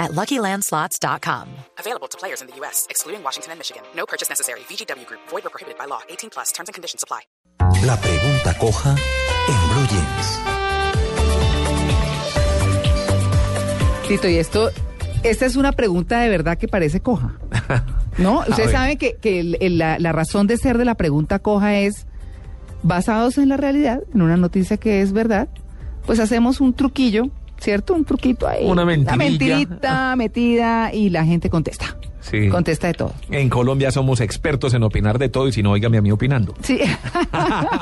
at LuckyLandSlots.com. Available to players in the U.S., excluding Washington and Michigan. No purchase necessary. VGW Group. Void or prohibited by law. 18 plus. Terms and conditions apply. La pregunta coja en Blue Jeans. Tito, y esto, esta es una pregunta de verdad que parece coja. ¿No? Ustedes saben que, que el- el- la, la razón de ser de la pregunta coja es basados en la realidad, en una noticia que es verdad, pues hacemos un truquillo, ¿cierto? Un truquito ahí. Una mentirilla. mentirita metida y la gente contesta. Sí. Contesta de todo. En Colombia somos expertos en opinar de todo y si no, óigame a mí opinando. Sí.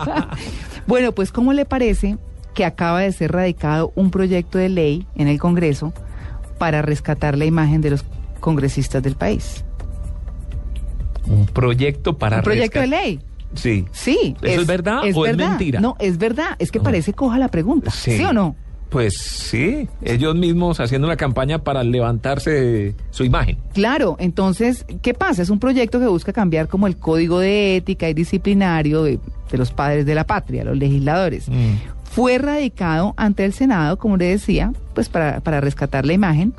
bueno, pues ¿cómo le parece que acaba de ser radicado un proyecto de ley en el Congreso para rescatar la imagen de los congresistas del país? Un proyecto para un proyecto de ley. Sí. Sí. ¿Eso es verdad o es mentira? No, es verdad. Es que No. parece coja la pregunta. ¿Sí, Sí. o no? Pues sí, ellos mismos haciendo una campaña para levantarse de su imagen. Claro, entonces, ¿qué pasa? Es un proyecto que busca cambiar como el código de ética y disciplinario de, de los padres de la patria, los legisladores. Mm. Fue radicado ante el Senado, como le decía, pues para, para rescatar la imagen.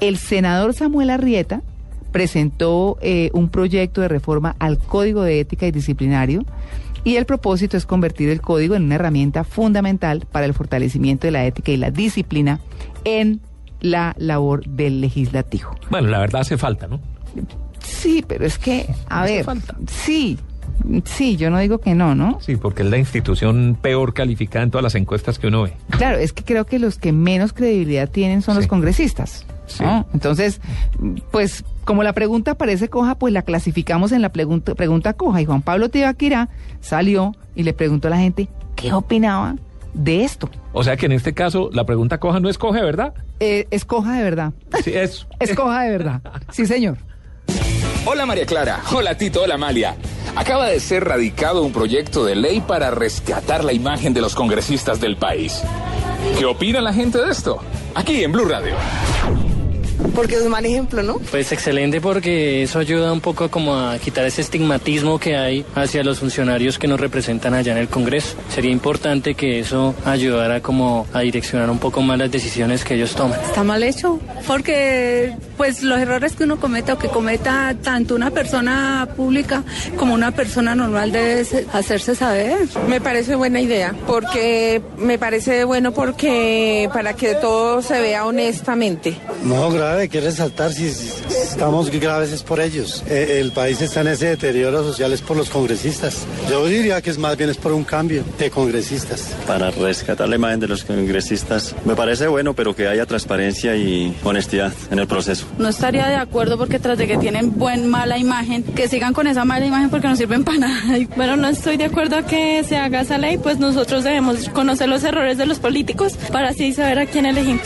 El senador Samuel Arrieta presentó eh, un proyecto de reforma al Código de Ética y Disciplinario y el propósito es convertir el código en una herramienta fundamental para el fortalecimiento de la ética y la disciplina en la labor del legislativo. Bueno, la verdad hace falta, ¿no? Sí, pero es que, a Hace ver, falta. sí, sí, yo no digo que no, ¿no? Sí, porque es la institución peor calificada en todas las encuestas que uno ve. Claro, es que creo que los que menos credibilidad tienen son los congresistas. Sí. ¿no? Entonces, pues como la pregunta parece coja, pues la clasificamos en la pregunta, pregunta coja. Y Juan Pablo Tibaquirá salió y le preguntó a la gente qué opinaba de esto. O sea que en este caso la pregunta coja no es coge, ¿verdad? Eh, es coja de verdad. Sí, es. Es coja de verdad. Sí, señor. Hola María Clara, hola Tito, hola Amalia. Acaba de ser radicado un proyecto de ley para rescatar la imagen de los congresistas del país. ¿Qué opina la gente de esto? Aquí en Blue Radio. Porque es un mal ejemplo, ¿no? Pues excelente porque eso ayuda un poco como a quitar ese estigmatismo que hay hacia los funcionarios que nos representan allá en el Congreso. Sería importante que eso ayudara como a direccionar un poco más las decisiones que ellos toman. Está mal hecho, porque pues los errores que uno cometa o que cometa tanto una persona pública como una persona normal debe se- hacerse saber. Me parece buena idea, porque me parece bueno porque para que todo se vea honestamente. No, grave, hay que resaltar si, si estamos graves es por ellos. Eh, el país está en ese deterioro social es por los congresistas. Yo diría que es más bien es por un cambio de congresistas. para rescatar la imagen de los congresistas. Me parece bueno, pero que haya transparencia y honestidad en el proceso. No estaría de acuerdo porque tras de que tienen buen mala imagen, que sigan con esa mala imagen porque no sirven para nada. Bueno, no estoy de acuerdo a que se haga esa ley, pues nosotros debemos conocer los errores de los políticos para así saber a quién elegimos.